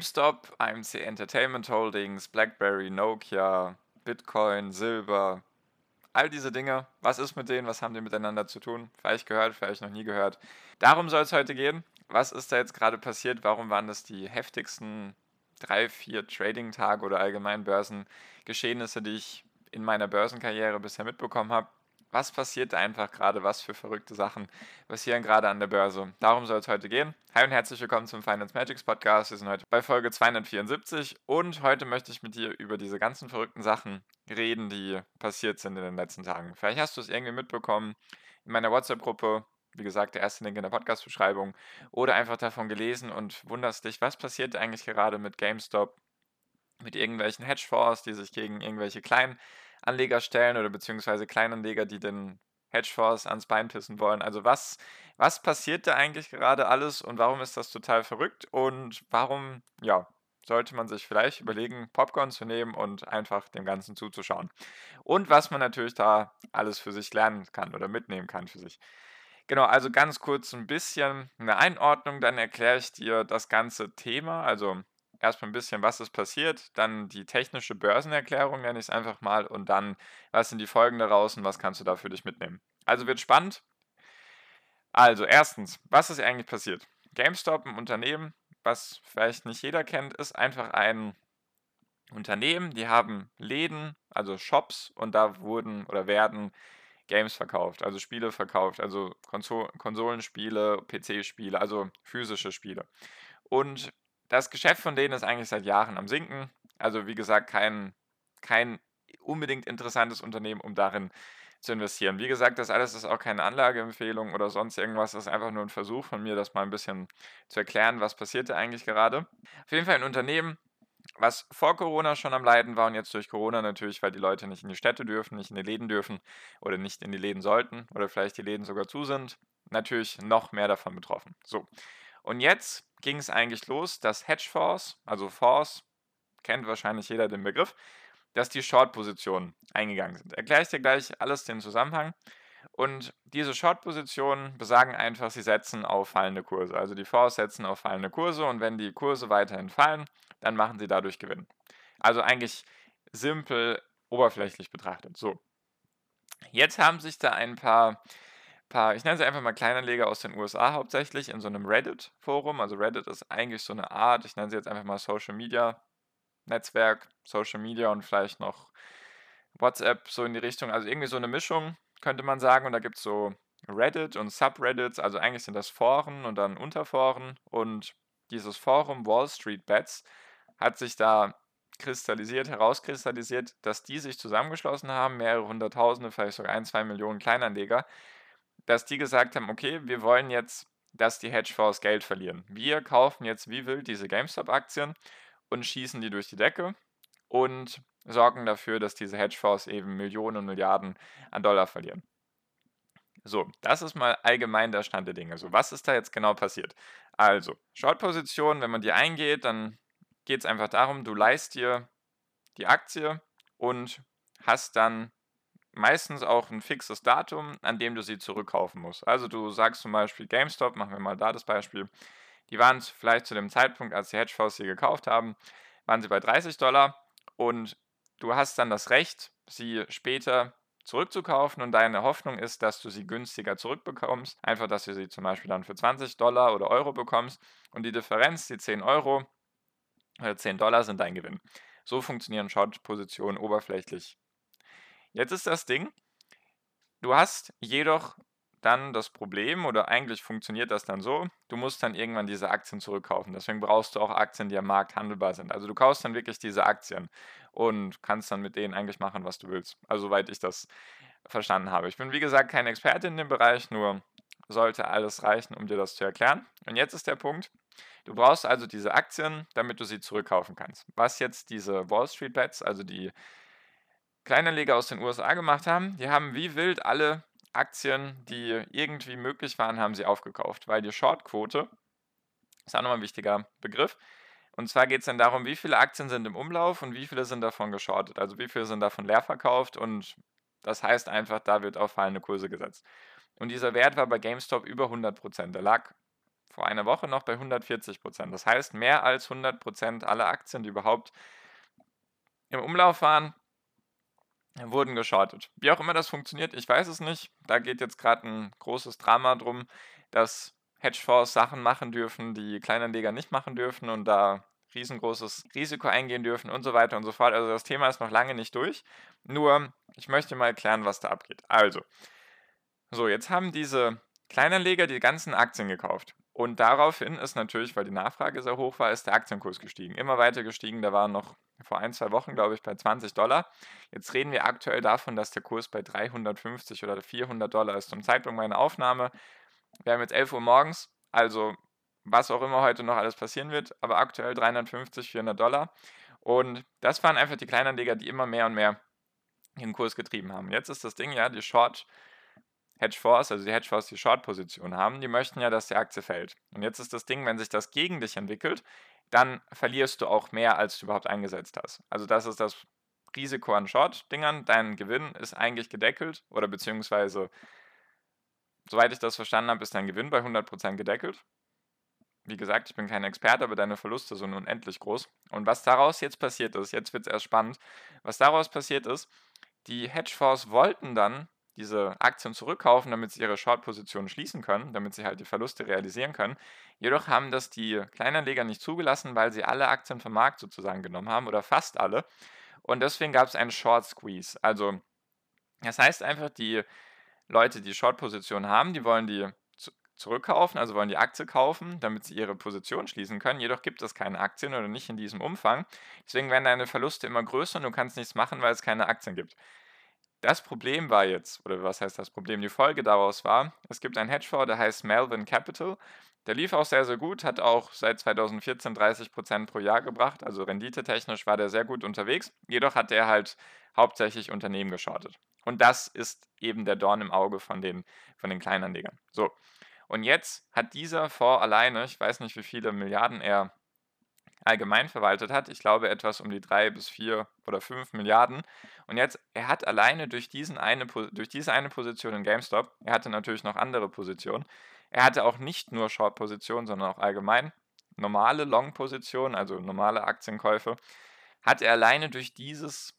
GameStop, AMC Entertainment Holdings, BlackBerry, Nokia, Bitcoin, Silber, all diese Dinge. Was ist mit denen? Was haben die miteinander zu tun? Vielleicht gehört, vielleicht noch nie gehört. Darum soll es heute gehen. Was ist da jetzt gerade passiert? Warum waren das die heftigsten drei, vier Trading-Tage oder allgemein Börsengeschehnisse, die ich in meiner Börsenkarriere bisher mitbekommen habe? Was passiert da einfach gerade, was für verrückte Sachen passieren gerade an der Börse. Darum soll es heute gehen. Hi und herzlich willkommen zum Finance Magics Podcast. Wir sind heute bei Folge 274 und heute möchte ich mit dir über diese ganzen verrückten Sachen reden, die passiert sind in den letzten Tagen. Vielleicht hast du es irgendwie mitbekommen in meiner WhatsApp-Gruppe. Wie gesagt, der erste Link in der Podcast-Beschreibung. Oder einfach davon gelesen und wunderst dich, was passiert eigentlich gerade mit GameStop, mit irgendwelchen Hedgefonds, die sich gegen irgendwelche kleinen Anleger stellen oder beziehungsweise Kleinanleger, die den Hedgefonds ans Bein pissen wollen. Also was, was passiert da eigentlich gerade alles und warum ist das total verrückt und warum, ja, sollte man sich vielleicht überlegen, Popcorn zu nehmen und einfach dem Ganzen zuzuschauen. Und was man natürlich da alles für sich lernen kann oder mitnehmen kann für sich. Genau, also ganz kurz ein bisschen eine Einordnung, dann erkläre ich dir das ganze Thema, also erstmal ein bisschen, was ist passiert, dann die technische Börsenerklärung nenne ich es einfach mal und dann, was sind die Folgen daraus und was kannst du da für dich mitnehmen. Also wird spannend. Also erstens, was ist eigentlich passiert? GameStop, ein Unternehmen, was vielleicht nicht jeder kennt, ist einfach ein Unternehmen, die haben Läden, also Shops und da wurden oder werden Games verkauft, also Spiele verkauft, also Konsol Konsolenspiele, PC-Spiele, also physische Spiele. Und das Geschäft von denen ist eigentlich seit Jahren am Sinken. Also wie gesagt, kein, kein unbedingt interessantes Unternehmen, um darin zu investieren. Wie gesagt, das alles ist auch keine Anlageempfehlung oder sonst irgendwas. Das ist einfach nur ein Versuch von mir, das mal ein bisschen zu erklären, was passiert da eigentlich gerade. Auf jeden Fall ein Unternehmen, was vor Corona schon am Leiden war und jetzt durch Corona natürlich, weil die Leute nicht in die Städte dürfen, nicht in die Läden dürfen oder nicht in die Läden sollten oder vielleicht die Läden sogar zu sind, natürlich noch mehr davon betroffen. So. Und jetzt ging es eigentlich los, dass Hedgefonds, also Fonds, kennt wahrscheinlich jeder den Begriff, dass die Short-Positionen eingegangen sind. Erkläre ich dir gleich alles den Zusammenhang. Und diese Short-Positionen besagen einfach, sie setzen auf fallende Kurse. Also die Fonds setzen auf fallende Kurse und wenn die Kurse weiterhin fallen, dann machen sie dadurch Gewinn. Also eigentlich simpel, oberflächlich betrachtet. So. Jetzt haben sich da ein paar paar, ich nenne sie einfach mal Kleinanleger aus den USA hauptsächlich, in so einem Reddit-Forum. Also Reddit ist eigentlich so eine Art, ich nenne sie jetzt einfach mal Social Media Netzwerk, Social Media und vielleicht noch WhatsApp so in die Richtung. Also irgendwie so eine Mischung, könnte man sagen. Und da gibt es so Reddit und Subreddits, also eigentlich sind das Foren und dann Unterforen. Und dieses Forum Wall Street Bets hat sich da kristallisiert, herauskristallisiert, dass die sich zusammengeschlossen haben, mehrere hunderttausende, vielleicht sogar ein, zwei Millionen Kleinanleger, dass die gesagt haben, okay, wir wollen jetzt, dass die Hedgefonds Geld verlieren. Wir kaufen jetzt wie wild diese GameStop-Aktien und schießen die durch die Decke und sorgen dafür, dass diese Hedgefonds eben Millionen und Milliarden an Dollar verlieren. So, das ist mal allgemein der Stand der Dinge. So, was ist da jetzt genau passiert? Also, Short-Position, wenn man die eingeht, dann geht es einfach darum, du leist dir die Aktie und hast dann meistens auch ein fixes Datum, an dem du sie zurückkaufen musst. Also du sagst zum Beispiel GameStop, machen wir mal da das Beispiel, die waren vielleicht zu dem Zeitpunkt, als die Hedgefonds sie gekauft haben, waren sie bei 30 Dollar und du hast dann das Recht, sie später zurückzukaufen und deine Hoffnung ist, dass du sie günstiger zurückbekommst. Einfach, dass du sie zum Beispiel dann für 20 Dollar oder Euro bekommst und die Differenz, die 10 Euro oder 10 Dollar sind dein Gewinn. So funktionieren Short-Positionen oberflächlich Jetzt ist das Ding, du hast jedoch dann das Problem, oder eigentlich funktioniert das dann so, du musst dann irgendwann diese Aktien zurückkaufen. Deswegen brauchst du auch Aktien, die am Markt handelbar sind. Also du kaufst dann wirklich diese Aktien und kannst dann mit denen eigentlich machen, was du willst. Also soweit ich das verstanden habe. Ich bin wie gesagt kein Experte in dem Bereich, nur sollte alles reichen, um dir das zu erklären. Und jetzt ist der Punkt, du brauchst also diese Aktien, damit du sie zurückkaufen kannst. Was jetzt diese Wall Street Bets, also die Kleinanleger aus den USA gemacht haben, die haben wie wild alle Aktien, die irgendwie möglich waren, haben sie aufgekauft, weil die Shortquote, ist auch nochmal ein wichtiger Begriff, und zwar geht es dann darum, wie viele Aktien sind im Umlauf und wie viele sind davon geschortet, also wie viele sind davon leer verkauft und das heißt einfach, da wird auf fallende Kurse gesetzt. Und dieser Wert war bei GameStop über 100%. Der lag vor einer Woche noch bei 140%. Das heißt, mehr als 100% aller Aktien, die überhaupt im Umlauf waren, wurden geschortet. Wie auch immer das funktioniert, ich weiß es nicht. Da geht jetzt gerade ein großes Drama drum, dass Hedgefonds Sachen machen dürfen, die Kleinanleger nicht machen dürfen und da riesengroßes Risiko eingehen dürfen und so weiter und so fort. Also das Thema ist noch lange nicht durch. Nur, ich möchte mal erklären, was da abgeht. Also, so, jetzt haben diese Kleinanleger die ganzen Aktien gekauft. Und daraufhin ist natürlich, weil die Nachfrage sehr hoch war, ist der Aktienkurs gestiegen. Immer weiter gestiegen. Der war noch vor ein, zwei Wochen, glaube ich, bei 20 Dollar. Jetzt reden wir aktuell davon, dass der Kurs bei 350 oder 400 Dollar ist. Zum Zeitpunkt meiner Aufnahme, wir haben jetzt 11 Uhr morgens, also was auch immer heute noch alles passieren wird, aber aktuell 350, 400 Dollar. Und das waren einfach die Kleinanleger, die immer mehr und mehr den Kurs getrieben haben. Jetzt ist das Ding ja, die Short Hedgefonds, also die Hedgefonds, die Short-Position haben, die möchten ja, dass die Aktie fällt. Und jetzt ist das Ding, wenn sich das gegen dich entwickelt, dann verlierst du auch mehr, als du überhaupt eingesetzt hast. Also das ist das Risiko an Short-Dingern. Dein Gewinn ist eigentlich gedeckelt oder beziehungsweise, soweit ich das verstanden habe, ist dein Gewinn bei 100% gedeckelt. Wie gesagt, ich bin kein Experte, aber deine Verluste sind unendlich groß. Und was daraus jetzt passiert ist, jetzt wird es erst spannend, was daraus passiert ist, die Hedgefonds wollten dann diese Aktien zurückkaufen, damit sie ihre Short-Positionen schließen können, damit sie halt die Verluste realisieren können. Jedoch haben das die Kleinanleger nicht zugelassen, weil sie alle Aktien vom Markt sozusagen genommen haben oder fast alle. Und deswegen gab es einen Short Squeeze. Also das heißt einfach, die Leute, die Short-Positionen haben, die wollen die zurückkaufen, also wollen die Aktie kaufen, damit sie ihre Position schließen können. Jedoch gibt es keine Aktien oder nicht in diesem Umfang. Deswegen werden deine Verluste immer größer und du kannst nichts machen, weil es keine Aktien gibt. Das Problem war jetzt, oder was heißt das Problem? Die Folge daraus war, es gibt einen Hedgefonds, der heißt Melvin Capital. Der lief auch sehr, sehr gut, hat auch seit 2014 30% pro Jahr gebracht, also renditetechnisch war der sehr gut unterwegs. Jedoch hat der halt hauptsächlich Unternehmen geschortet. Und das ist eben der Dorn im Auge von den, von den Kleinanlegern. So, und jetzt hat dieser Fonds alleine, ich weiß nicht, wie viele Milliarden er allgemein verwaltet hat. Ich glaube etwas um die drei bis vier oder fünf Milliarden. Und jetzt, er hat alleine durch, diesen eine, durch diese eine Position in GameStop, er hatte natürlich noch andere Positionen, er hatte auch nicht nur Short-Positionen, sondern auch allgemein normale Long-Positionen, also normale Aktienkäufe, hat er alleine durch dieses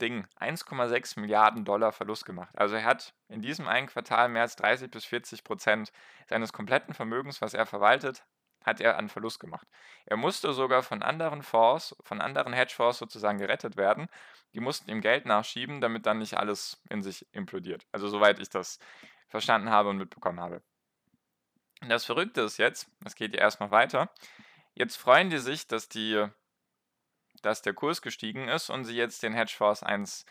Ding 1,6 Milliarden Dollar Verlust gemacht. Also er hat in diesem einen Quartal mehr als 30 bis 40 Prozent seines kompletten Vermögens, was er verwaltet, hat er an Verlust gemacht. Er musste sogar von anderen Fonds, von anderen Hedgefonds sozusagen gerettet werden. Die mussten ihm Geld nachschieben, damit dann nicht alles in sich implodiert. Also soweit ich das verstanden habe und mitbekommen habe. Und das Verrückte ist jetzt, das geht ja erstmal weiter, jetzt freuen die sich, dass, die, dass der Kurs gestiegen ist und sie jetzt den Hedgefonds eins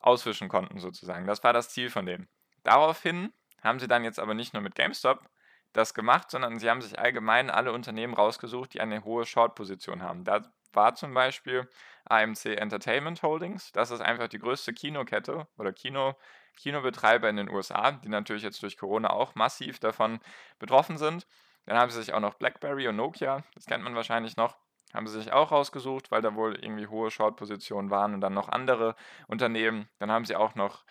auswischen konnten sozusagen. Das war das Ziel von denen. Daraufhin haben sie dann jetzt aber nicht nur mit GameStop das gemacht, sondern sie haben sich allgemein alle Unternehmen rausgesucht, die eine hohe Short-Position haben. Da war zum Beispiel AMC Entertainment Holdings. Das ist einfach die größte Kinokette oder Kino, Kinobetreiber in den USA, die natürlich jetzt durch Corona auch massiv davon betroffen sind. Dann haben sie sich auch noch BlackBerry und Nokia, das kennt man wahrscheinlich noch, haben sie sich auch rausgesucht, weil da wohl irgendwie hohe Short-Positionen waren und dann noch andere Unternehmen. Dann haben sie auch noch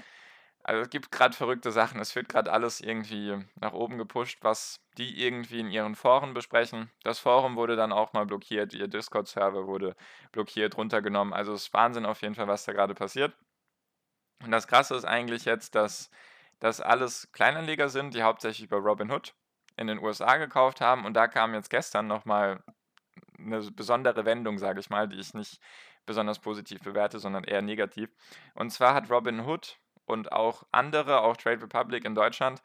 also es gibt gerade verrückte Sachen. Es wird gerade alles irgendwie nach oben gepusht, was die irgendwie in ihren Foren besprechen. Das Forum wurde dann auch mal blockiert, ihr Discord-Server wurde blockiert, runtergenommen. Also es ist Wahnsinn auf jeden Fall, was da gerade passiert. Und das Krasse ist eigentlich jetzt, dass das alles Kleinanleger sind, die hauptsächlich über Robinhood in den USA gekauft haben. Und da kam jetzt gestern nochmal eine besondere Wendung, sage ich mal, die ich nicht besonders positiv bewerte, sondern eher negativ. Und zwar hat Robinhood und auch andere, auch Trade Republic in Deutschland,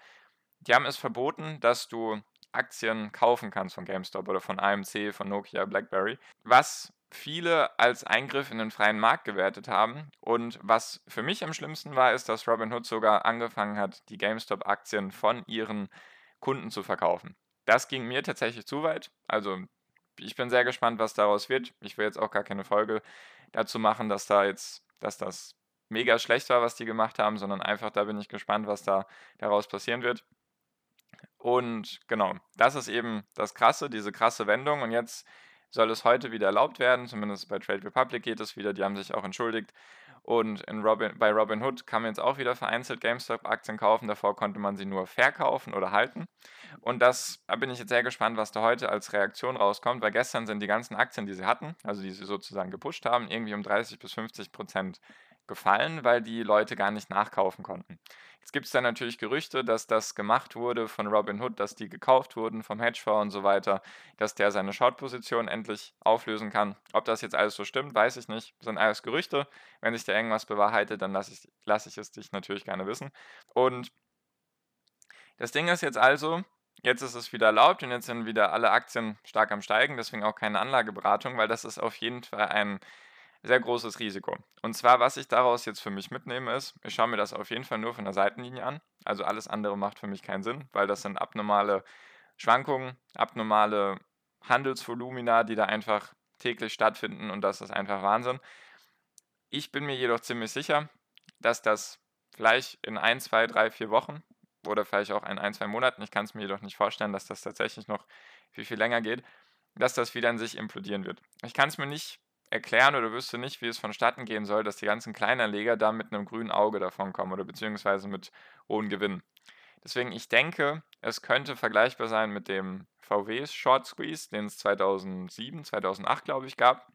die haben es verboten, dass du Aktien kaufen kannst von GameStop oder von AMC, von Nokia, BlackBerry, was viele als Eingriff in den freien Markt gewertet haben. Und was für mich am schlimmsten war, ist, dass Robinhood sogar angefangen hat, die GameStop-Aktien von ihren Kunden zu verkaufen. Das ging mir tatsächlich zu weit. Also ich bin sehr gespannt, was daraus wird. Ich will jetzt auch gar keine Folge dazu machen, dass da jetzt, dass das mega schlecht war, was die gemacht haben, sondern einfach, da bin ich gespannt, was da daraus passieren wird. Und genau, das ist eben das Krasse, diese krasse Wendung. Und jetzt soll es heute wieder erlaubt werden, zumindest bei Trade Republic geht es wieder, die haben sich auch entschuldigt. Und in Robin, bei Robinhood kann man jetzt auch wieder vereinzelt GameStop-Aktien kaufen. Davor konnte man sie nur verkaufen oder halten. Und das, da bin ich jetzt sehr gespannt, was da heute als Reaktion rauskommt, weil gestern sind die ganzen Aktien, die sie hatten, also die sie sozusagen gepusht haben, irgendwie um 30 bis 50 Prozent gefallen, weil die Leute gar nicht nachkaufen konnten. Jetzt gibt es dann natürlich Gerüchte, dass das gemacht wurde von Robinhood, dass die gekauft wurden vom Hedgefonds und so weiter, dass der seine Short-Position endlich auflösen kann. Ob das jetzt alles so stimmt, weiß ich nicht. Das sind alles Gerüchte. Wenn sich da irgendwas bewahrheitet, dann lasse ich, lass ich es dich natürlich gerne wissen. Und das Ding ist jetzt also, jetzt ist es wieder erlaubt und jetzt sind wieder alle Aktien stark am Steigen, deswegen auch keine Anlageberatung, weil das ist auf jeden Fall ein sehr großes Risiko. Und zwar, was ich daraus jetzt für mich mitnehme, ist, ich schaue mir das auf jeden Fall nur von der Seitenlinie an. Also alles andere macht für mich keinen Sinn, weil das sind abnormale Schwankungen, abnormale Handelsvolumina, die da einfach täglich stattfinden und das ist einfach Wahnsinn. Ich bin mir jedoch ziemlich sicher, dass das vielleicht in ein, zwei, drei, vier Wochen oder vielleicht auch in ein, zwei Monaten, ich kann es mir jedoch nicht vorstellen, dass das tatsächlich noch viel, viel länger geht, dass das wieder in sich implodieren wird. Ich kann es mir nicht erklären oder wüsste nicht, wie es vonstatten gehen soll, dass die ganzen Kleinanleger da mit einem grünen Auge davon kommen oder beziehungsweise mit hohen Gewinnen. Deswegen, ich denke, es könnte vergleichbar sein mit dem VW Short Squeeze, den es 2007, 2008, glaube ich, gab.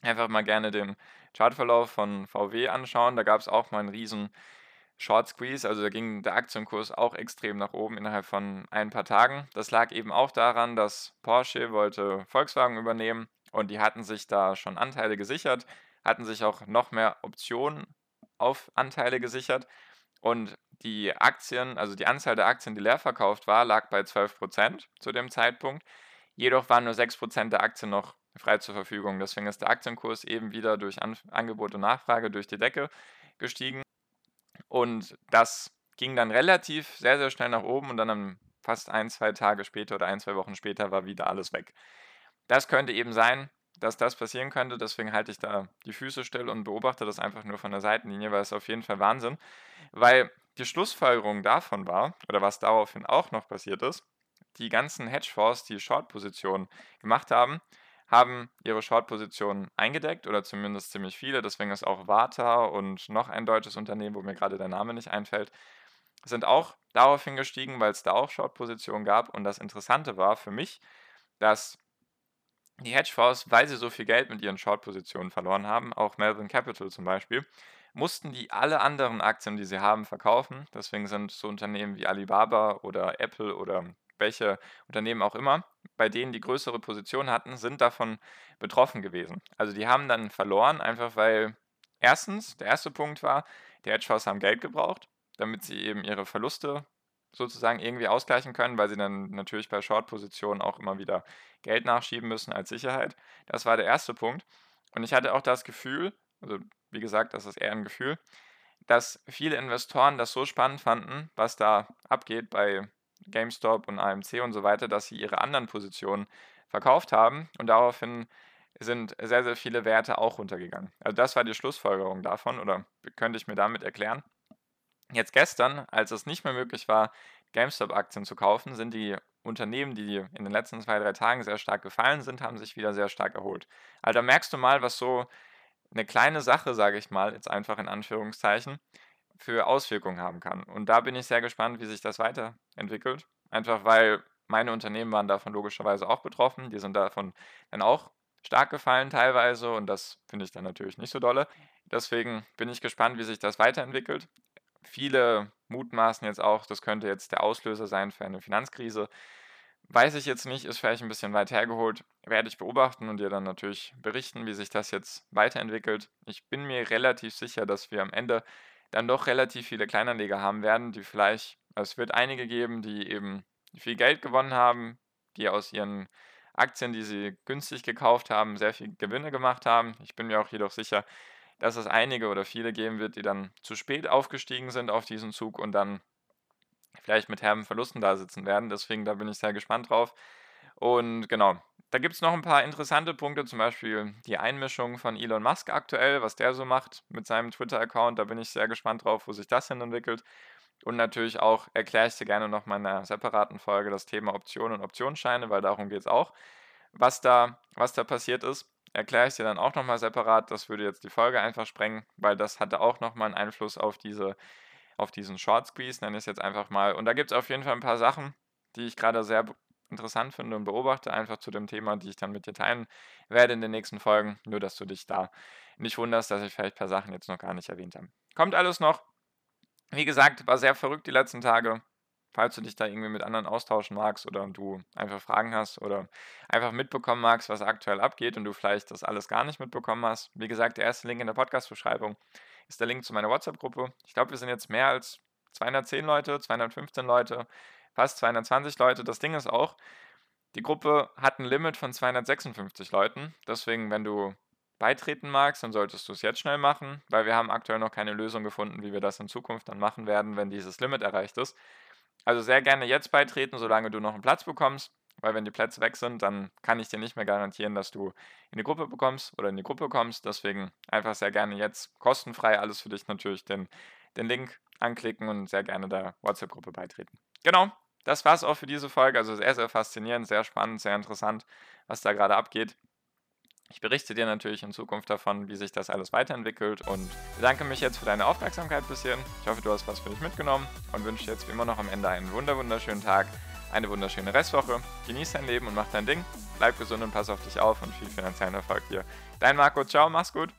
Einfach mal gerne den Chartverlauf von VW anschauen. Da gab es auch mal einen riesen Short Squeeze, also da ging der Aktienkurs auch extrem nach oben innerhalb von ein paar Tagen. Das lag eben auch daran, dass Porsche wollte Volkswagen übernehmen und die hatten sich da schon Anteile gesichert, hatten sich auch noch mehr Optionen auf Anteile gesichert. Und die Aktien, also die Anzahl der Aktien, die leer verkauft war, lag bei 12% zu dem Zeitpunkt. Jedoch waren nur 6% der Aktien noch frei zur Verfügung. Deswegen ist der Aktienkurs eben wieder durch An Angebot und Nachfrage durch die Decke gestiegen. Und das ging dann relativ sehr, sehr schnell nach oben und dann fast ein, zwei Tage später oder ein, zwei Wochen später war wieder alles weg. Das könnte eben sein, dass das passieren könnte. Deswegen halte ich da die Füße still und beobachte das einfach nur von der Seitenlinie, weil es auf jeden Fall Wahnsinn. Weil die Schlussfolgerung davon war, oder was daraufhin auch noch passiert ist, die ganzen Hedgefonds, die Short-Positionen gemacht haben, haben ihre Short-Positionen eingedeckt oder zumindest ziemlich viele. Deswegen ist auch Warta und noch ein deutsches Unternehmen, wo mir gerade der Name nicht einfällt, sind auch daraufhin gestiegen, weil es da auch Short-Positionen gab. Und das Interessante war für mich, dass die Hedgefonds, weil sie so viel Geld mit ihren Short-Positionen verloren haben, auch Melvin Capital zum Beispiel, mussten die alle anderen Aktien, die sie haben, verkaufen. Deswegen sind so Unternehmen wie Alibaba oder Apple oder welche Unternehmen auch immer, bei denen die größere Position hatten, sind davon betroffen gewesen. Also die haben dann verloren, einfach weil erstens, der erste Punkt war, die Hedgefonds haben Geld gebraucht, damit sie eben ihre Verluste sozusagen irgendwie ausgleichen können, weil sie dann natürlich bei Short-Positionen auch immer wieder Geld nachschieben müssen als Sicherheit. Das war der erste Punkt. Und ich hatte auch das Gefühl, also wie gesagt, das ist eher ein Gefühl, dass viele Investoren das so spannend fanden, was da abgeht bei GameStop und AMC und so weiter, dass sie ihre anderen Positionen verkauft haben und daraufhin sind sehr, sehr viele Werte auch runtergegangen. Also das war die Schlussfolgerung davon oder könnte ich mir damit erklären. Jetzt gestern, als es nicht mehr möglich war, GameStop-Aktien zu kaufen, sind die Unternehmen, die in den letzten zwei, drei Tagen sehr stark gefallen sind, haben sich wieder sehr stark erholt. Also da merkst du mal, was so eine kleine Sache, sage ich mal, jetzt einfach in Anführungszeichen, für Auswirkungen haben kann. Und da bin ich sehr gespannt, wie sich das weiterentwickelt. Einfach weil meine Unternehmen waren davon logischerweise auch betroffen. Die sind davon dann auch stark gefallen teilweise und das finde ich dann natürlich nicht so dolle. Deswegen bin ich gespannt, wie sich das weiterentwickelt. Viele mutmaßen jetzt auch, das könnte jetzt der Auslöser sein für eine Finanzkrise. Weiß ich jetzt nicht, ist vielleicht ein bisschen weit hergeholt. Werde ich beobachten und dir dann natürlich berichten, wie sich das jetzt weiterentwickelt. Ich bin mir relativ sicher, dass wir am Ende dann doch relativ viele Kleinanleger haben werden, die vielleicht, es wird einige geben, die eben viel Geld gewonnen haben, die aus ihren Aktien, die sie günstig gekauft haben, sehr viel Gewinne gemacht haben. Ich bin mir auch jedoch sicher, dass es einige oder viele geben wird, die dann zu spät aufgestiegen sind auf diesen Zug und dann vielleicht mit herben Verlusten da sitzen werden. Deswegen, da bin ich sehr gespannt drauf. Und genau, da gibt es noch ein paar interessante Punkte, zum Beispiel die Einmischung von Elon Musk aktuell, was der so macht mit seinem Twitter-Account. Da bin ich sehr gespannt drauf, wo sich das hin entwickelt. Und natürlich auch erkläre ich dir gerne noch mal in einer separaten Folge das Thema Optionen und Optionsscheine, weil darum geht es auch. Was da, was da passiert ist, erkläre ich dir dann auch nochmal separat. Das würde jetzt die Folge einfach sprengen, weil das hatte auch nochmal einen Einfluss auf, diese, auf diesen Short Squeeze, nenne ich es jetzt einfach mal. Und da gibt es auf jeden Fall ein paar Sachen, die ich gerade sehr interessant finde und beobachte, einfach zu dem Thema, die ich dann mit dir teilen werde in den nächsten Folgen. Nur, dass du dich da nicht wunderst, dass ich vielleicht ein paar Sachen jetzt noch gar nicht erwähnt habe. Kommt alles noch. Wie gesagt, war sehr verrückt die letzten Tage. Falls du dich da irgendwie mit anderen austauschen magst oder du einfach Fragen hast oder einfach mitbekommen magst, was aktuell abgeht und du vielleicht das alles gar nicht mitbekommen hast. Wie gesagt, der erste Link in der Podcast-Beschreibung ist der Link zu meiner WhatsApp-Gruppe. Ich glaube, wir sind jetzt mehr als 210 Leute, 215 Leute, fast 220 Leute. Das Ding ist auch, die Gruppe hat ein Limit von 256 Leuten. Deswegen, wenn du beitreten magst, dann solltest du es jetzt schnell machen, weil wir haben aktuell noch keine Lösung gefunden, wie wir das in Zukunft dann machen werden, wenn dieses Limit erreicht ist. Also sehr gerne jetzt beitreten, solange du noch einen Platz bekommst, weil wenn die Plätze weg sind, dann kann ich dir nicht mehr garantieren, dass du in die Gruppe bekommst oder in die Gruppe kommst. Deswegen einfach sehr gerne jetzt kostenfrei alles für dich natürlich den, den Link anklicken und sehr gerne der WhatsApp-Gruppe beitreten. Genau, das war es auch für diese Folge. Also sehr, sehr faszinierend, sehr spannend, sehr interessant, was da gerade abgeht. Ich berichte dir natürlich in Zukunft davon, wie sich das alles weiterentwickelt und bedanke mich jetzt für deine Aufmerksamkeit bis hierhin. Ich hoffe, du hast was für dich mitgenommen und wünsche dir jetzt wie immer noch am Ende einen wunderschönen Tag, eine wunderschöne Restwoche. Genieß dein Leben und mach dein Ding. Bleib gesund und pass auf dich auf und viel finanziellen Erfolg dir. Dein Marco, ciao, mach's gut.